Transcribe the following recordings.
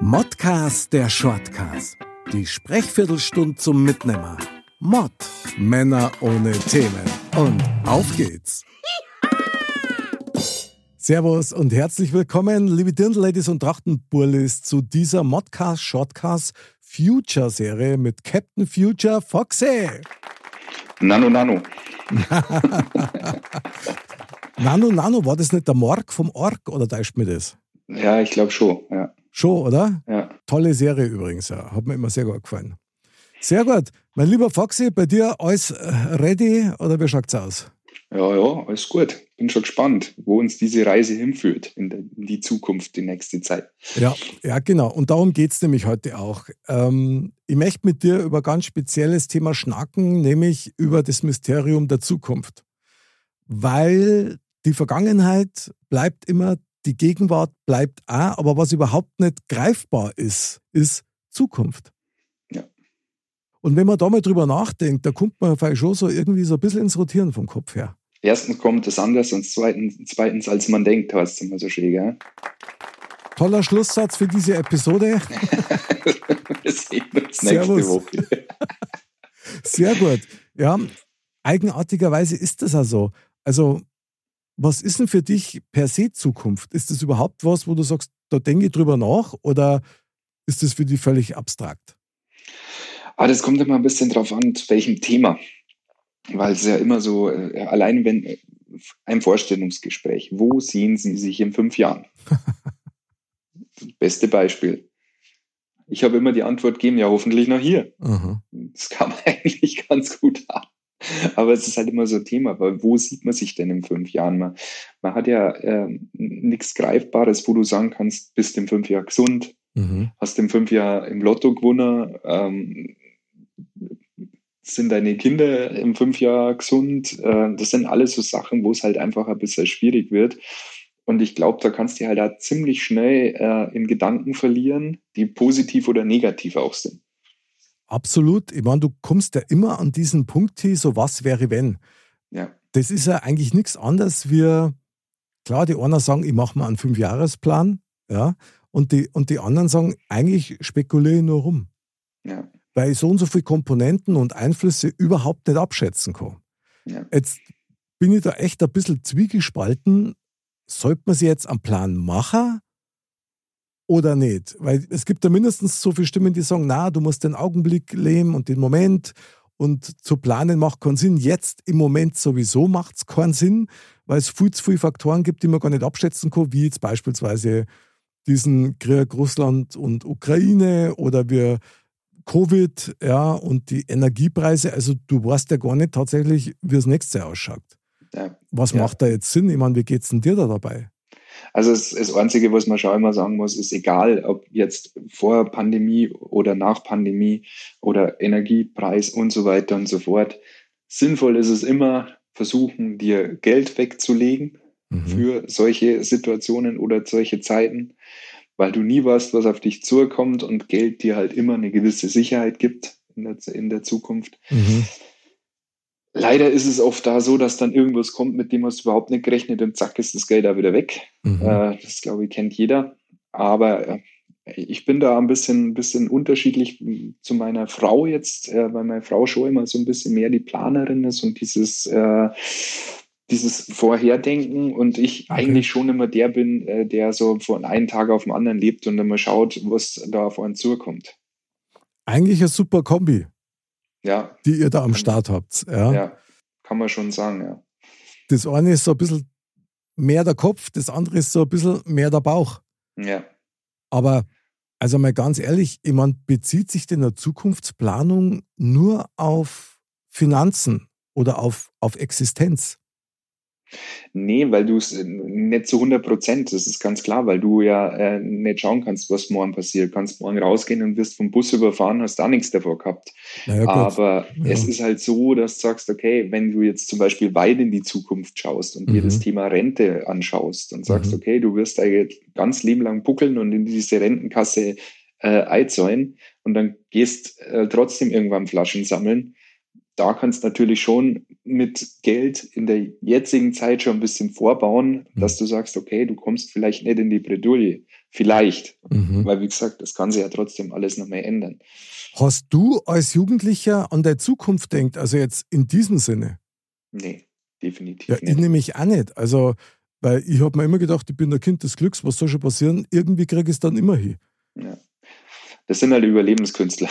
Modcast der Shortcast. Die Sprechviertelstunde zum Mitnehmer. Mod. Männer ohne Themen. Und auf geht's. Servus und herzlich willkommen, liebe Dirndl-Ladies und Trachtenburlis, zu dieser Modcast Shortcast Future Serie mit Captain Future Foxy. Nano, Nano. Nano, Nano, war das nicht der Morg vom Org oder täuscht mir das? Ja, ich glaube schon, ja. Schon, oder? ja. Tolle Serie übrigens, ja. Hat mir immer sehr gut gefallen. Sehr gut. Mein lieber Foxy, bei dir alles äh, ready oder wie schaut's aus? Ja, ja, alles gut. Bin schon gespannt, wo uns diese Reise hinführt in, die Zukunft, die nächste Zeit. Ja, ja, genau. Und darum geht's nämlich heute auch. Ähm, ich möchte mit dir über ein ganz spezielles Thema schnacken, nämlich über das Mysterium der Zukunft. Weil die Vergangenheit bleibt immer, die Gegenwart bleibt auch, aber was überhaupt nicht greifbar ist, ist Zukunft. Ja. Und wenn man da mal drüber nachdenkt, da kommt man vielleicht schon so irgendwie so ein bisschen ins Rotieren vom Kopf her. Erstens kommt es anders und zweitens, zweitens als man denkt, heißt es immer so schön, gell? Toller Schlusssatz für diese Episode. Wir sehen uns nächste Servus. Woche. Sehr gut. Ja, eigenartigerweise ist das also. Also, was ist denn für dich per se Zukunft? Ist das überhaupt was, wo du sagst, da denke ich drüber nach oder ist das für dich völlig abstrakt? Aber das kommt immer ein bisschen drauf an, zu welchem Thema. Weil es ja immer so, äh, allein wenn äh, ein Vorstellungsgespräch, wo sehen Sie sich in fünf Jahren? Beste Beispiel. Ich habe immer die Antwort gegeben, ja, hoffentlich noch hier. Aha. Das kam eigentlich ganz gut an. Aber es ist halt immer so ein Thema, weil wo sieht man sich denn in fünf Jahren? Man, man hat ja ähm, nichts Greifbares, wo du sagen kannst, bist in fünf Jahren gesund, Mhm. hast in fünf Jahren im Lotto gewonnen, ähm, sind deine Kinder in fünf Jahren gesund. Äh, das sind alles so Sachen, wo es halt einfach ein bisschen schwierig wird. Und ich glaube, da kannst du halt auch ziemlich schnell äh, in Gedanken verlieren, die positiv oder negativ auch sind. Absolut. Ich meine, du kommst ja immer an diesen Punkt hin, so was wäre wenn. Ja, Das ist ja eigentlich nichts anderes wie, klar, die einen sagen, ich mache mal einen Fünfjahresplan, ja, und die, und die anderen sagen, eigentlich spekuliere ich nur rum, ja, weil ich so und so viele Komponenten und Einflüsse überhaupt nicht abschätzen kann. ja. Jetzt bin ich da echt ein bisschen zwiegespalten. Sollte man sich jetzt am Plan machen oder nicht? Weil es gibt da mindestens so viele Stimmen, die sagen, na, du musst den Augenblick leben und den Moment und zu planen macht keinen Sinn. Jetzt im Moment sowieso macht es keinen Sinn, weil es viel zu viele Faktoren gibt, die man gar nicht abschätzen kann, wie jetzt beispielsweise diesen Krieg Russland und Ukraine oder wir Covid, ja, und die Energiepreise. Also du weißt ja gar nicht tatsächlich, wie das nächste Jahr ausschaut. ja. Was Ja. macht da jetzt Sinn? Ich meine, wie geht's denn dir da dabei? Also das, das Einzige, was man schon immer sagen muss, ist egal, ob jetzt vor Pandemie oder nach Pandemie oder Energiepreis und so weiter und so fort. Sinnvoll ist es immer, versuchen, dir Geld wegzulegen Mhm. für solche Situationen oder solche Zeiten, weil du nie weißt, was auf dich zukommt und Geld dir halt immer eine gewisse Sicherheit gibt in der, in der Zukunft. Mhm. Leider ist es oft da so, dass dann irgendwas kommt, mit dem hast du überhaupt nicht gerechnet und zack ist das Geld da wieder weg. Mhm. Äh, das glaube ich kennt jeder. Aber äh, ich bin da ein bisschen, bisschen unterschiedlich zu meiner Frau jetzt, äh, weil meine Frau schon immer so ein bisschen mehr die Planerin ist und dieses, äh, dieses Vorherdenken und ich Okay. eigentlich schon immer der bin, äh, der so von einem Tag auf den anderen lebt und immer schaut, was da auf einen zukommt. Eigentlich eine super Kombi, Ja, die ihr da am Start habt. Ja? ja, kann man schon sagen, ja. Das eine ist so ein bisschen mehr der Kopf, das andere ist so ein bisschen mehr der Bauch. Ja. Aber also mal ganz ehrlich, ich meine, bezieht sich denn eine Zukunftsplanung nur auf Finanzen oder auf, auf Existenz? Nee, weil du es nicht zu 100 Prozent, das ist ganz klar, weil du ja äh, nicht schauen kannst, was morgen passiert. Du kannst morgen rausgehen und wirst vom Bus überfahren, hast da nichts davor gehabt. Ja, Aber ja. es ist halt so, dass du sagst, okay, wenn du jetzt zum Beispiel weit in die Zukunft schaust und mhm. dir das Thema Rente anschaust und sagst, mhm. okay, du wirst eigentlich ganz Leben lang buckeln und in diese Rentenkasse äh, einzahlen und dann gehst äh, trotzdem irgendwann Flaschen sammeln, da kannst du natürlich schon mit Geld in der jetzigen Zeit schon ein bisschen vorbauen, mhm. dass du sagst, okay, du kommst vielleicht nicht in die Bredouille. Vielleicht. Mhm. Weil, wie gesagt, das kann sich ja trotzdem alles noch mehr ändern. Hast du als Jugendlicher an der Zukunft denkt, also jetzt in diesem Sinne? Nee, definitiv ja, nicht. Ich nämlich auch nicht. Also, weil ich habe mir immer gedacht, ich bin der Kind des Glücks, was soll schon passieren? Irgendwie kriege ich es dann immer hin. Ja. Das sind halt Überlebenskünstler.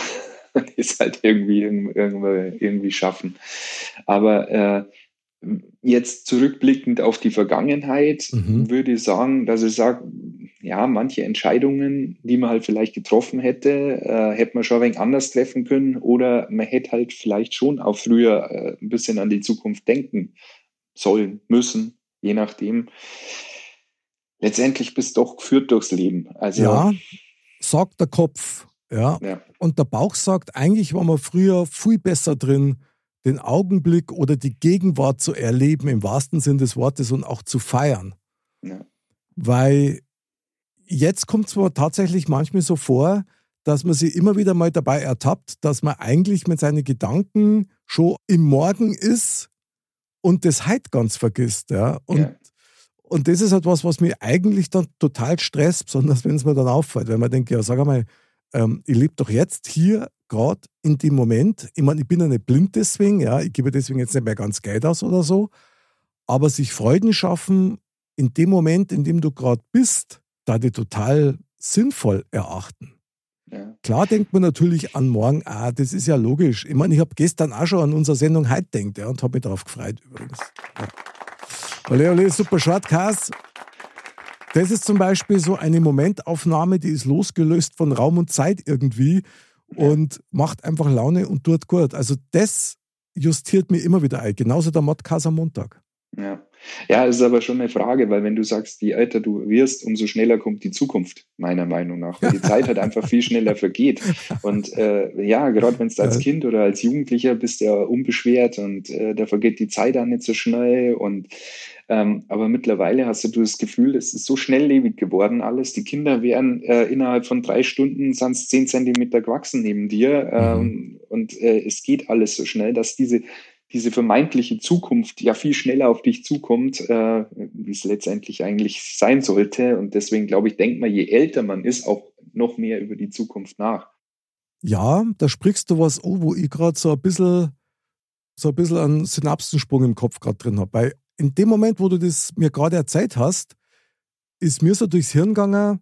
ist halt irgendwie, irgendwie, irgendwie schaffen. Aber äh, jetzt zurückblickend auf die Vergangenheit mhm. würde ich sagen, dass ich sage, ja, manche Entscheidungen, die man halt vielleicht getroffen hätte, äh, hätte man schon ein wenig anders treffen können oder man hätte halt vielleicht schon auch früher äh, ein bisschen an die Zukunft denken sollen, müssen, je nachdem. Letztendlich bist du doch geführt durchs Leben. Also, ja, sagt der Kopf. Ja. ja. Und der Bauch sagt, eigentlich war man früher viel besser drin, den Augenblick oder die Gegenwart zu erleben, im wahrsten Sinn des Wortes, und auch zu feiern. Ja. Weil jetzt kommt es zwar tatsächlich manchmal so vor, dass man sich immer wieder mal dabei ertappt, dass man eigentlich mit seinen Gedanken schon im Morgen ist und das heute ganz vergisst. Ja? Und, ja. und das ist halt was, mich eigentlich dann total stresst, besonders wenn es mir dann auffällt, weil man denkt, ja, sag einmal, ähm, ich lebe doch jetzt hier gerade in dem Moment. Ich meine, ich bin ja nicht blind deswegen, ja, ich gebe deswegen jetzt nicht mehr ganz Geld aus oder so, aber sich Freuden schaffen in dem Moment, in dem du gerade bist, da die total sinnvoll erachten. Ja. Klar denkt man natürlich an morgen, ah, das ist ja logisch. Ich meine, ich habe gestern auch schon an unsere Sendung heute denkt ja, und habe mich darauf gefreut übrigens. Ja. Ole, ole, super Shortcast. Das ist zum Beispiel so eine Momentaufnahme, die ist losgelöst von Raum und Zeit irgendwie und macht einfach Laune und tut gut. Also das justiert mir immer wieder ein. Genauso der Modcast am Montag. Ja. Ja, es ist aber schon eine Frage, weil wenn du sagst, je älter du wirst, umso schneller kommt die Zukunft, meiner Meinung nach. Weil die Zeit halt einfach viel schneller vergeht. Und äh, ja, gerade wenn du als Kind oder als Jugendlicher bist, ja unbeschwert und äh, da vergeht die Zeit auch nicht so schnell. Und ähm, aber mittlerweile hast du das Gefühl, es ist so schnelllebig geworden alles. Die Kinder wären äh, innerhalb von drei Stunden sind zehn Zentimeter gewachsen neben dir. Ähm, mhm. Und äh, es geht alles so schnell, dass diese diese vermeintliche Zukunft ja viel schneller auf dich zukommt, äh, wie es letztendlich eigentlich sein sollte. Und deswegen glaube ich, denkt man, je älter man ist, auch noch mehr über die Zukunft nach. Ja, da sprichst du was, oh, wo ich gerade so ein bisschen so ein bisschen einen Synapsensprung im Kopf gerade drin habe. Weil in dem Moment, wo du das mir gerade erzählt hast, ist mir so durchs Hirn gegangen,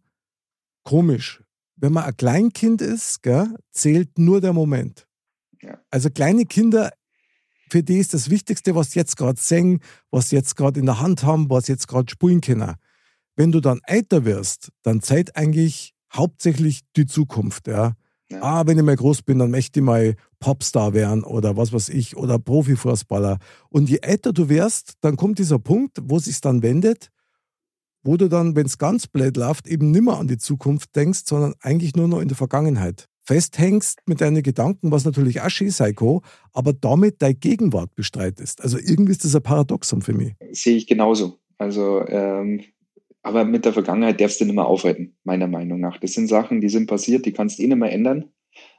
komisch. Wenn man ein Kleinkind ist, gell, zählt nur der Moment. Ja. Also kleine Kinder für die ist das Wichtigste, was sie jetzt gerade singen, was sie jetzt gerade in der Hand haben, was sie jetzt gerade spielen können. Wenn du dann älter wirst, dann zählt eigentlich hauptsächlich die Zukunft. Ja. ja. Ah, wenn ich mal groß bin, dann möchte ich mal Popstar werden oder was weiß ich oder Profifußballer. Und je älter du wirst, dann kommt dieser Punkt, wo es sich dann wendet, wo du dann, wenn es ganz blöd läuft, eben nimmer an die Zukunft denkst, sondern eigentlich nur noch in der Vergangenheit festhängst mit deinen Gedanken, was natürlich auch schön kann, aber damit deine Gegenwart bestreitest. Also irgendwie ist das ein Paradoxon für mich. Sehe ich genauso. Also, ähm, aber mit der Vergangenheit darfst du nicht mehr aufhalten, meiner Meinung nach. Das sind Sachen, die sind passiert, die kannst du eh nicht mehr ändern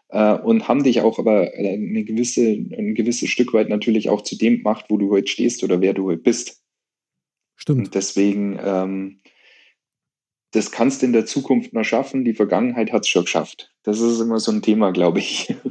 äh, und haben dich auch aber eine gewisse, ein gewisses Stück weit natürlich auch zu dem gemacht, wo du heute stehst oder wer du heute bist. Stimmt. Und deswegen ähm, das kannst du in der Zukunft noch schaffen. Die Vergangenheit hat es schon geschafft. Das ist immer so ein Thema, glaube ich.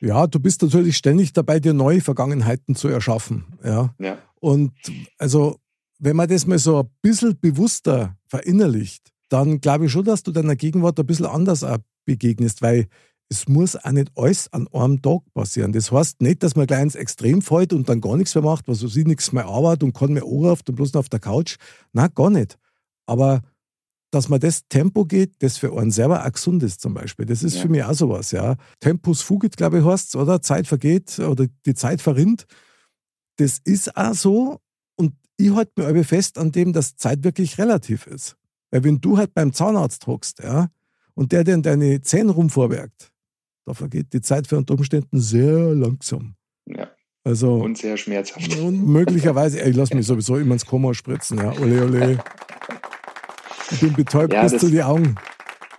Ja, du bist natürlich ständig dabei, dir neue Vergangenheiten zu erschaffen. Ja. ja. Und also, wenn man das mal so ein bisschen bewusster verinnerlicht, dann glaube ich schon, dass du deiner Gegenwart ein bisschen anders begegnest, weil es muss auch nicht alles an einem Tag passieren. Das heißt nicht, dass man gleich ins Extrem fällt und dann gar nichts mehr macht, was so sie nichts mehr arbeitet und kann mehr anruft und bloß noch auf der Couch. Nein, gar nicht. Aber dass man das Tempo geht, das für einen selber auch gesund ist zum Beispiel. Das ist ja. für mich auch sowas, ja. Tempus fugit, glaube ich, heißt oder? Zeit vergeht oder die Zeit verrinnt. Das ist auch so. Und ich halte mir aber fest an dem, dass Zeit wirklich relativ ist. Weil wenn du halt beim Zahnarzt hockst, ja, und der dann deine Zähne rumvorwerkt, da vergeht die Zeit für unter Umständen sehr langsam. Ja. Also, Und sehr schmerzhaft. und möglicherweise, ich lass mich sowieso immer ins Koma spritzen, ja. Ole, ole. Ich bin betäubt Ja, bis das- zu die Augen.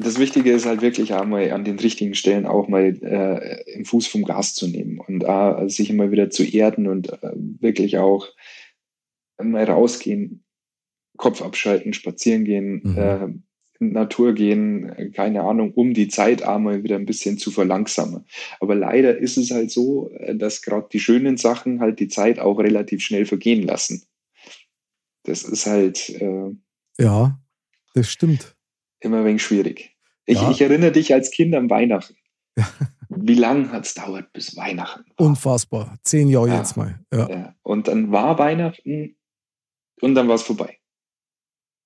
Das Wichtige ist halt wirklich auch mal an den richtigen Stellen auch mal äh, den Fuß vom Gas zu nehmen und äh, sich immer wieder zu erden und äh, wirklich auch mal rausgehen, Kopf abschalten, spazieren gehen, Mhm. äh, in die Natur gehen, keine Ahnung, um die Zeit auch mal wieder ein bisschen zu verlangsamen. Aber leider ist es halt so, äh, dass gerade die schönen Sachen halt die Zeit auch relativ schnell vergehen lassen. Das ist halt äh, Ja, das stimmt. immer ein wenig schwierig. Ich, Ja. ich erinnere dich als Kind an Weihnachten. Wie lange hat es dauert bis Weihnachten? war? Unfassbar. Zehn Jahre Ja. jetzt mal. Ja. Und dann war Weihnachten und dann war es vorbei.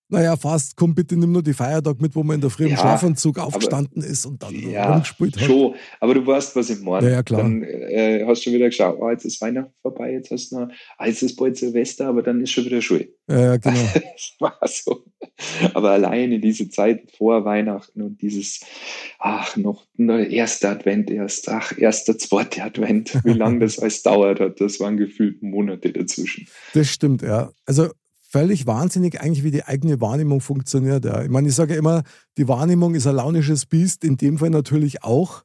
Naja, fast, komm bitte nimm nur die Feiertag mit, wo man in der frühen Ja, Schlafanzug aufgestanden ist und dann Ja, rumgespielt hat. schon. Aber du weißt, was ich meine. Ja, ja, klar. Dann äh, hast du schon wieder geschaut, oh, jetzt ist Weihnachten vorbei, jetzt hast du noch, ah, jetzt ist bald Silvester, aber dann ist schon wieder Schule. Ja, ja, genau. Das war so. Aber alleine diese Zeit vor Weihnachten und dieses, ach, noch der erste Advent erst, ach, erster, zweiter Advent, wie lange das alles dauert hat, das waren gefühlt Monate dazwischen. Das stimmt, ja. Also völlig wahnsinnig eigentlich, wie die eigene Wahrnehmung funktioniert. Ja. Ich meine, ich sage ja immer, die Wahrnehmung ist ein launisches Biest, in dem Fall natürlich auch,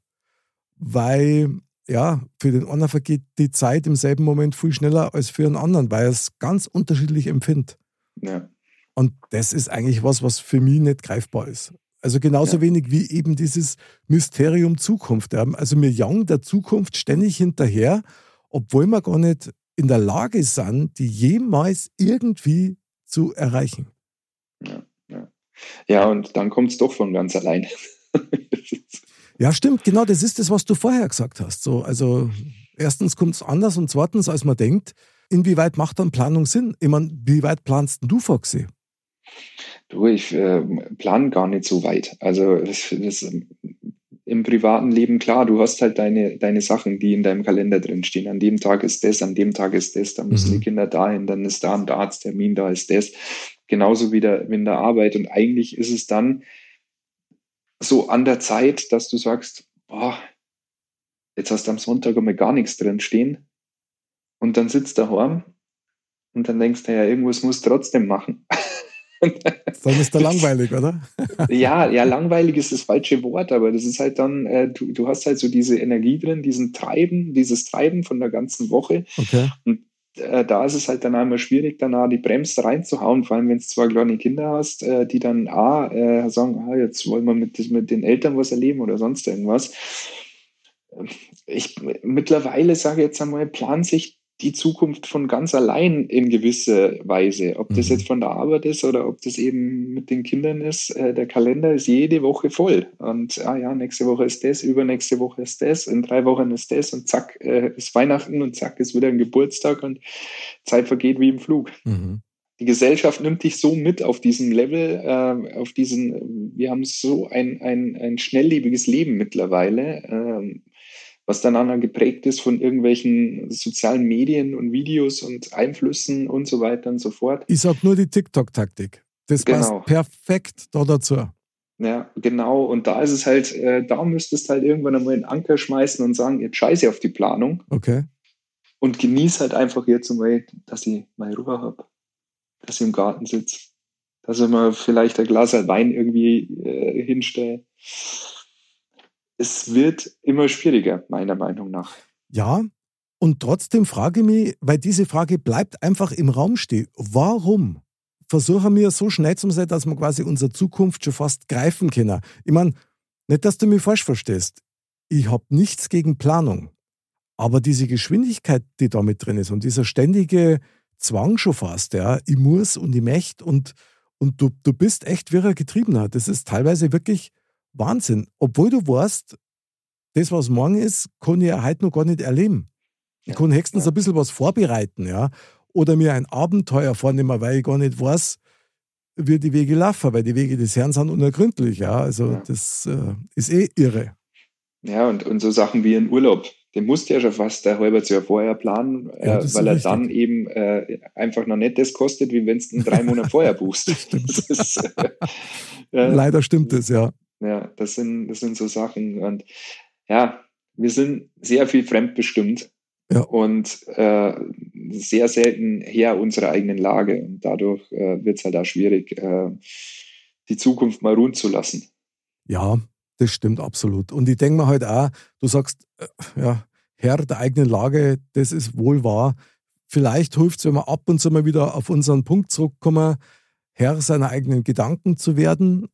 weil ja, für den einen vergeht die Zeit im selben Moment viel schneller als für den anderen, weil er es ganz unterschiedlich empfindet. Ja, Und das ist eigentlich was, was für mich nicht greifbar ist. Also genauso Ja. wenig wie eben dieses Mysterium Zukunft. Ja. Also wir jagen der Zukunft ständig hinterher, obwohl wir gar nicht in der Lage sind, die jemals irgendwie zu erreichen. ja und dann kommt es doch von ganz allein. Ja, stimmt, genau, das ist das, was du vorher gesagt hast. So, also erstens kommt es anders und zweitens, als man denkt, inwieweit macht dann Planung Sinn? Ich meine, wie weit planst du, Foxy? Du, ich äh, plane gar nicht so weit. Also das, das, im privaten Leben, klar, du hast halt deine, deine Sachen, die in deinem Kalender drin stehen. An dem Tag ist das, an dem Tag ist das, dann müssen Mhm. die Kinder dahin, dann ist da ein Arzttermin, da ist das. Genauso wie der, wie in der Arbeit. Und eigentlich ist es dann so an der Zeit, dass du sagst, boah, jetzt hast du am Sonntag einmal gar nichts drin stehen. Und dann sitzt du daheim und dann denkst du, ja, irgendwas musst du trotzdem machen. Dann ist der langweilig, oder? ja, ja, langweilig ist das falsche Wort, aber das ist halt dann, äh, du, du hast halt so diese Energie drin, diesen Treiben, dieses Treiben von der ganzen Woche. Okay. Äh, da ist es halt dann einmal schwierig, danach die Bremse reinzuhauen, vor allem wenn du zwei kleine Kinder hast, äh, die dann A, äh, sagen, ah, jetzt wollen wir mit, mit den Eltern was erleben oder sonst irgendwas. Ich mittlerweile sage jetzt einmal, plan sich die Zukunft von ganz allein in gewisser Weise. Ob das Mhm. jetzt von der Arbeit ist oder ob das eben mit den Kindern ist. Äh, der Kalender ist jede Woche voll. Und ah ja, nächste Woche ist das, übernächste Woche ist das, in drei Wochen ist das und zack, äh, ist Weihnachten und zack, ist wieder ein Geburtstag und Zeit vergeht wie im Flug. Mhm. Die Gesellschaft nimmt dich so mit auf diesem Level, äh, auf diesen, wir haben so ein, ein, ein schnelllebiges Leben mittlerweile, ähm, was dann geprägt ist von irgendwelchen sozialen Medien und Videos und Einflüssen und so weiter und so fort. Ich sag nur die TikTok-Taktik. Das Genau. passt perfekt da dazu. Ja, genau. Und da ist es halt, äh, da müsstest du halt irgendwann einmal einen Anker schmeißen und sagen, jetzt scheiße auf die Planung Okay. und genieß halt einfach jetzt mal, dass ich mal Ruhe habe, dass ich im Garten sitze, dass ich mal vielleicht ein Glas Wein irgendwie äh, hinstelle. Es wird immer schwieriger, meiner Meinung nach. Ja, und trotzdem frage ich mich, weil diese Frage bleibt einfach im Raum stehen. Warum versuchen wir so schnell zu sein, dass wir quasi unsere Zukunft schon fast greifen können? Ich meine, nicht, dass du mich falsch verstehst. Ich habe nichts gegen Planung. Aber diese Geschwindigkeit, die da mit drin ist und dieser ständige Zwang schon fast, ja, ich muss und ich möchte und, und du, du bist echt wirrer Getriebener. Das ist teilweise wirklich Wahnsinn. Obwohl du weißt, das, was morgen ist, kann ich ja heute noch gar nicht erleben. Ich kann höchstens ja. ein bisschen was vorbereiten, ja. Oder mir ein Abenteuer vornehmen, weil ich gar nicht weiß, wie die Wege laufen, weil die Wege des Herrn sind unergründlich, ja. Also Ja. das äh, ist eh irre. Ja, und, und so Sachen wie ein Urlaub, den musst du ja schon fast ein halbes Jahr vorher planen, ja, äh, weil er richtig. dann eben äh, einfach noch nicht das kostet, wie wenn du ihn drei Monate vorher buchst. ist, äh, Leider stimmt es, ja. Ja, das sind, das sind so Sachen. Und ja, wir sind sehr viel fremdbestimmt ja. und äh, sehr selten her unserer eigenen Lage. Und dadurch äh, wird es halt auch schwierig, äh, die Zukunft mal ruhen zu lassen. Ja, das stimmt absolut. Und ich denke mir halt auch, du sagst, äh, ja, Herr der eigenen Lage, das ist wohl wahr. Vielleicht hilft es, wenn wir ab und zu mal wieder auf unseren Punkt zurückkommen, Herr seiner eigenen Gedanken zu werden.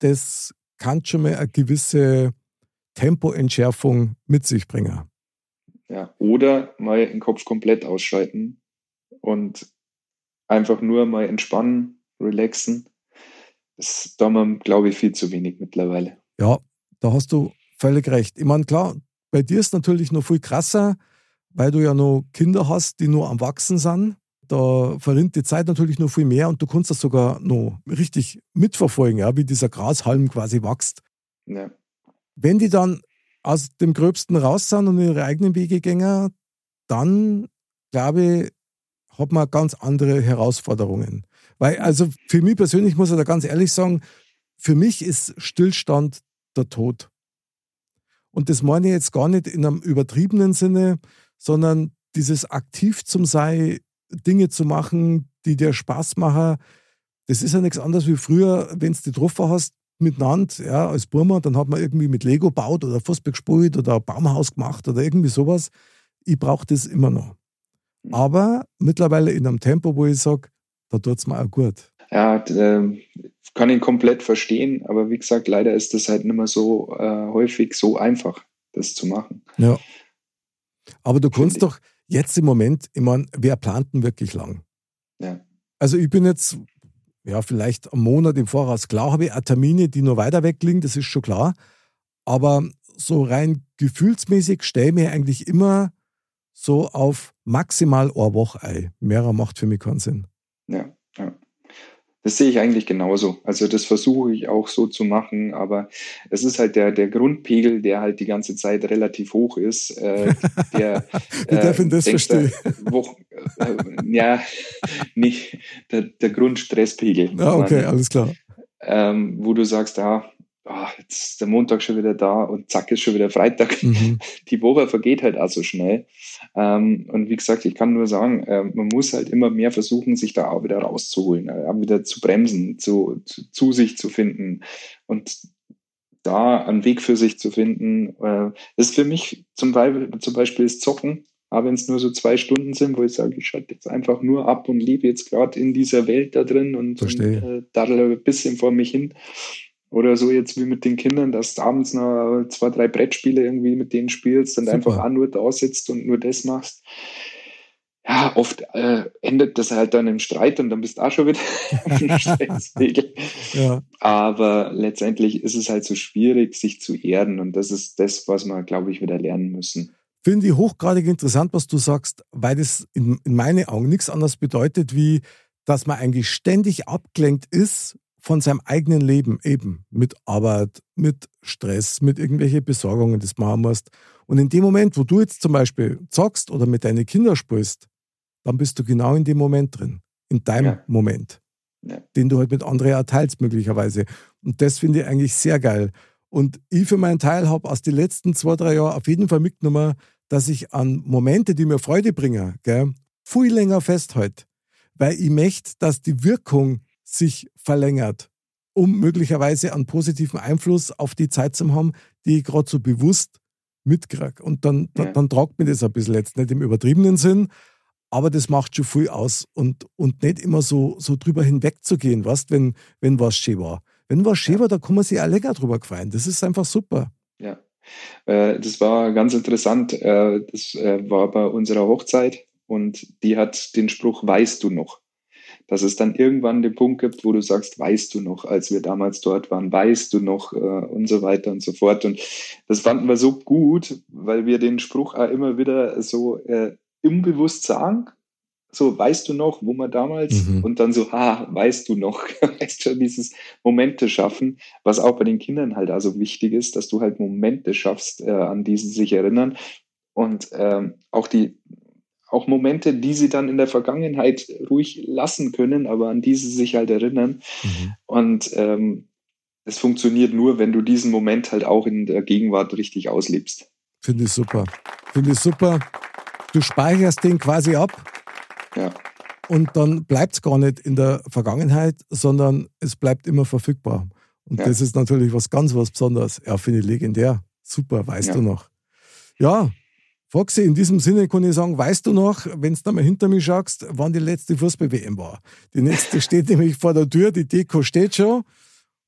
Das kann schon mal eine gewisse Tempoentschärfung mit sich bringen. Ja, oder mal den Kopf komplett ausschalten und einfach nur mal entspannen, relaxen. Das da man, glaube ich, viel zu wenig mittlerweile. Ja, da hast du völlig recht. Ich meine, klar, bei dir ist natürlich noch viel krasser, weil du ja noch Kinder hast, die nur am Wachsen sind. Da verrinnt die Zeit natürlich noch viel mehr und du kannst das sogar noch richtig mitverfolgen, ja, wie dieser Grashalm quasi wächst. Ja. Wenn die dann aus dem Gröbsten raus sind und ihre eigenen Wege gehen, dann glaube ich, hat man ganz andere Herausforderungen. Weil, also für mich persönlich muss ich da ganz ehrlich sagen, für mich ist Stillstand der Tod. Und das meine ich jetzt gar nicht in einem übertriebenen Sinne, sondern dieses aktiv zum Sei, Dinge zu machen, die dir Spaß machen, das ist ja nichts anderes wie früher, wenn du die getroffen hast, miteinander, ja, als Burma, dann hat man irgendwie mit Lego baut oder Fußball gespielt oder ein Baumhaus gemacht oder irgendwie sowas. Ich brauche das immer noch. Aber mittlerweile in einem Tempo, wo ich sage, da tut es mir auch gut. Ja, äh, kann ihn komplett verstehen, aber wie gesagt, leider ist das halt nicht mehr so äh, häufig so einfach, das zu machen. Ja. Aber du kannst doch jetzt im Moment, ich meine, wer plant denn wirklich lang? Ja. Also ich bin jetzt, ja, vielleicht einen Monat im Voraus. Klar habe ich auch Termine, die nur weiter weg liegen, das ist schon klar. Aber so rein gefühlsmäßig stelle ich mir eigentlich immer so auf maximal eine Woche ein. Mehrer macht für mich keinen Sinn. Ja, ja. Das sehe ich eigentlich genauso. Also das versuche ich auch so zu machen, aber es ist halt der, der Grundpegel, der halt die ganze Zeit relativ hoch ist. Äh, der, Wie äh, darf ich das verstehen? Wo, äh, ja, nicht der, der Grundstresspegel. Ah, okay, alles klar. Ähm, wo du sagst, ah, oh, jetzt ist der Montag schon wieder da und zack ist schon wieder Freitag. Mhm. Die Woche vergeht halt auch so schnell. Ähm, und wie gesagt, ich kann nur sagen, äh, man muss halt immer mehr versuchen, sich da auch wieder rauszuholen, äh, wieder zu bremsen, zu, zu, zu, sich zu finden und da einen Weg für sich zu finden. Äh, ist für mich zum Beispiel, zum Beispiel das Zocken, aber wenn es nur so zwei Stunden sind, wo ich sage, ich schalte jetzt einfach nur ab und lebe jetzt gerade in dieser Welt da drin und, und äh, daddle ein bisschen vor mich hin. Oder so jetzt wie mit den Kindern, dass du abends noch zwei, drei Brettspiele irgendwie mit denen spielst und Super. einfach auch nur da sitzt und nur das machst. Ja, oft äh, endet das halt dann im Streit und dann bist du auch schon wieder im Stressregel. ja. Aber letztendlich ist es halt so schwierig, sich zu erden und das ist das, was wir, glaube ich, wieder lernen müssen. Finde ich hochgradig interessant, was du sagst, weil das in, in meinen Augen nichts anderes bedeutet, wie dass man eigentlich ständig abgelenkt ist von seinem eigenen Leben eben mit Arbeit, mit Stress, mit irgendwelchen Besorgungen, das machen musst. Und in dem Moment, wo du jetzt zum Beispiel zockst oder mit deinen Kindern spielst, dann bist du genau in dem Moment drin, in deinem ja. Moment, ja. den du halt mit anderen erteilst möglicherweise. Und das finde ich eigentlich sehr geil. Und ich für meinen Teil habe aus den letzten zwei, drei Jahren auf jeden Fall mitgenommen, dass ich an Momente, die mir Freude bringen, gell, viel länger festhalte. Weil ich möchte, dass die Wirkung sich verlängert, um möglicherweise einen positiven Einfluss auf die Zeit zu haben, die ich gerade so bewusst mitkriege. Und dann, ja. dann, dann tragt mir das ein bisschen jetzt nicht im übertriebenen Sinn, aber das macht schon viel aus und, und nicht immer so, so drüber hinwegzugehen, weißt, wenn, wenn was schön war. Wenn was schön war, da kann man sich auch länger drüber gefallen. Das ist einfach super. Ja, äh, das war ganz interessant. Äh, das äh, war bei unserer Hochzeit und die hat den Spruch, weißt du noch? Dass es dann irgendwann den Punkt gibt, wo du sagst, weißt du noch, als wir damals dort waren, weißt du noch äh, und so weiter und so fort. Und das fanden wir so gut, weil wir den Spruch auch immer wieder so äh, unbewusst sagen. So, weißt du noch, wo wir damals mhm. und dann so, ha, weißt du noch, weißt schon, dieses Momente schaffen, was auch bei den Kindern halt also wichtig ist, dass du halt Momente schaffst, äh, an die sie sich erinnern Und ähm, auch die, auch Momente, die sie dann in der Vergangenheit ruhig lassen können, aber an die sie sich halt erinnern. Mhm. Und ähm, es funktioniert nur, wenn du diesen Moment halt auch in der Gegenwart richtig auslebst. Finde ich super. Finde ich super. Du speicherst den quasi ab. Ja. Und dann bleibt es gar nicht in der Vergangenheit, sondern es bleibt immer verfügbar. Und ja. das ist natürlich was ganz was Besonderes. Ja, finde ich legendär. Super, weißt ja. du noch. Ja, Foxy, in diesem Sinne kann ich sagen, weißt du noch, wenn du mal hinter mich schaust, wann die letzte Fußball-WM war? Die nächste steht nämlich vor der Tür, die Deko steht schon.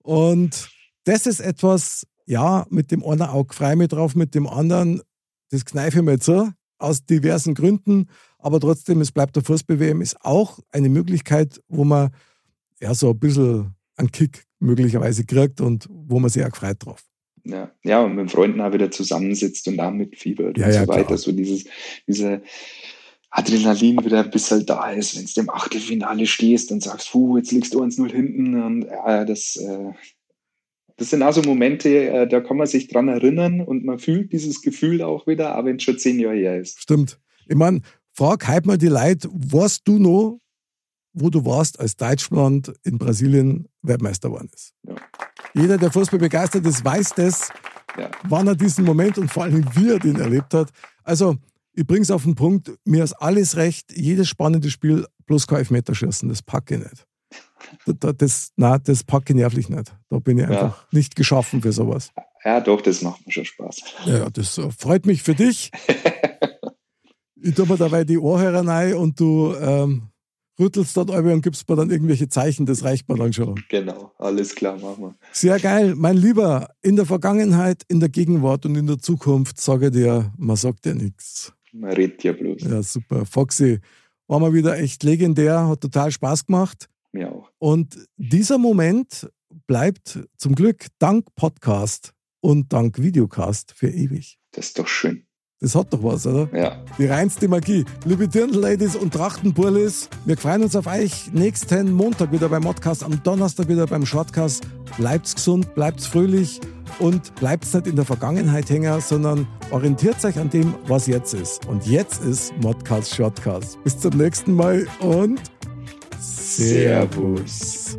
Und das ist etwas, ja, mit dem einen Auge frei mit drauf, mit dem anderen, das kneife ich mir zu, aus diversen Gründen. Aber trotzdem, es bleibt der Fußball-WM, ist auch eine Möglichkeit, wo man ja so ein bisschen einen Kick möglicherweise kriegt und wo man sich auch freut drauf. Ja, ja, und mit Freunden auch wieder zusammensitzt und da mitfiebert ja, und ja, so weiter. Klar. So dieses, diese Adrenalin wieder bis halt da ist, wenn du im Achtelfinale stehst und sagst, puh, jetzt liegst du 1-0 hinten und ja, das, äh, das sind also Momente, äh, da kann man sich dran erinnern und man fühlt dieses Gefühl auch wieder, aber wenn es schon zehn Jahre her ist. Stimmt. Ich meine, frag halt mal die Leute, warst du noch, wo du warst, als Deutschland in Brasilien Weltmeister geworden ist? Ja. Jeder, der Fußball begeistert ist, weiß das, ja. wann er diesen Moment und vor allem wie er den erlebt hat. Also, ich bringe es auf den Punkt, mir ist alles recht, jedes spannende Spiel plus kein Elfmeterschießen, das packe ich nicht. Das, das, nein, das packe ich nervlich nicht. Da bin ich einfach ja. nicht geschaffen für sowas. Ja, doch, das macht mir schon Spaß. Ja, das äh, freut mich für dich. ich tue mir dabei die Ohrhörer rein und du ähm, rüttelst dort über und gibst mir dann irgendwelche Zeichen, das reicht mir dann schon. Genau, alles klar, machen wir. Sehr geil. Mein Lieber, in der Vergangenheit, in der Gegenwart und in der Zukunft sage dir, man sagt dir nichts. Man redet ja bloß. Ja, super. Foxy, war mal wieder echt legendär, hat total Spaß gemacht. Mir auch. Und dieser Moment bleibt zum Glück dank Podcast und dank Videocast für ewig. Das ist doch schön. Das hat doch was, oder? Ja. Die reinste Magie. Liebe Dirndl-Ladies und Trachtenburlis, wir freuen uns auf euch nächsten Montag wieder beim Modcast, am Donnerstag wieder beim Shortcast. Bleibt's gesund, bleibt's fröhlich und bleibt's nicht in der Vergangenheit hängen, sondern orientiert euch an dem, was jetzt ist. Und jetzt ist Modcast Shortcast. Bis zum nächsten Mal und Servus.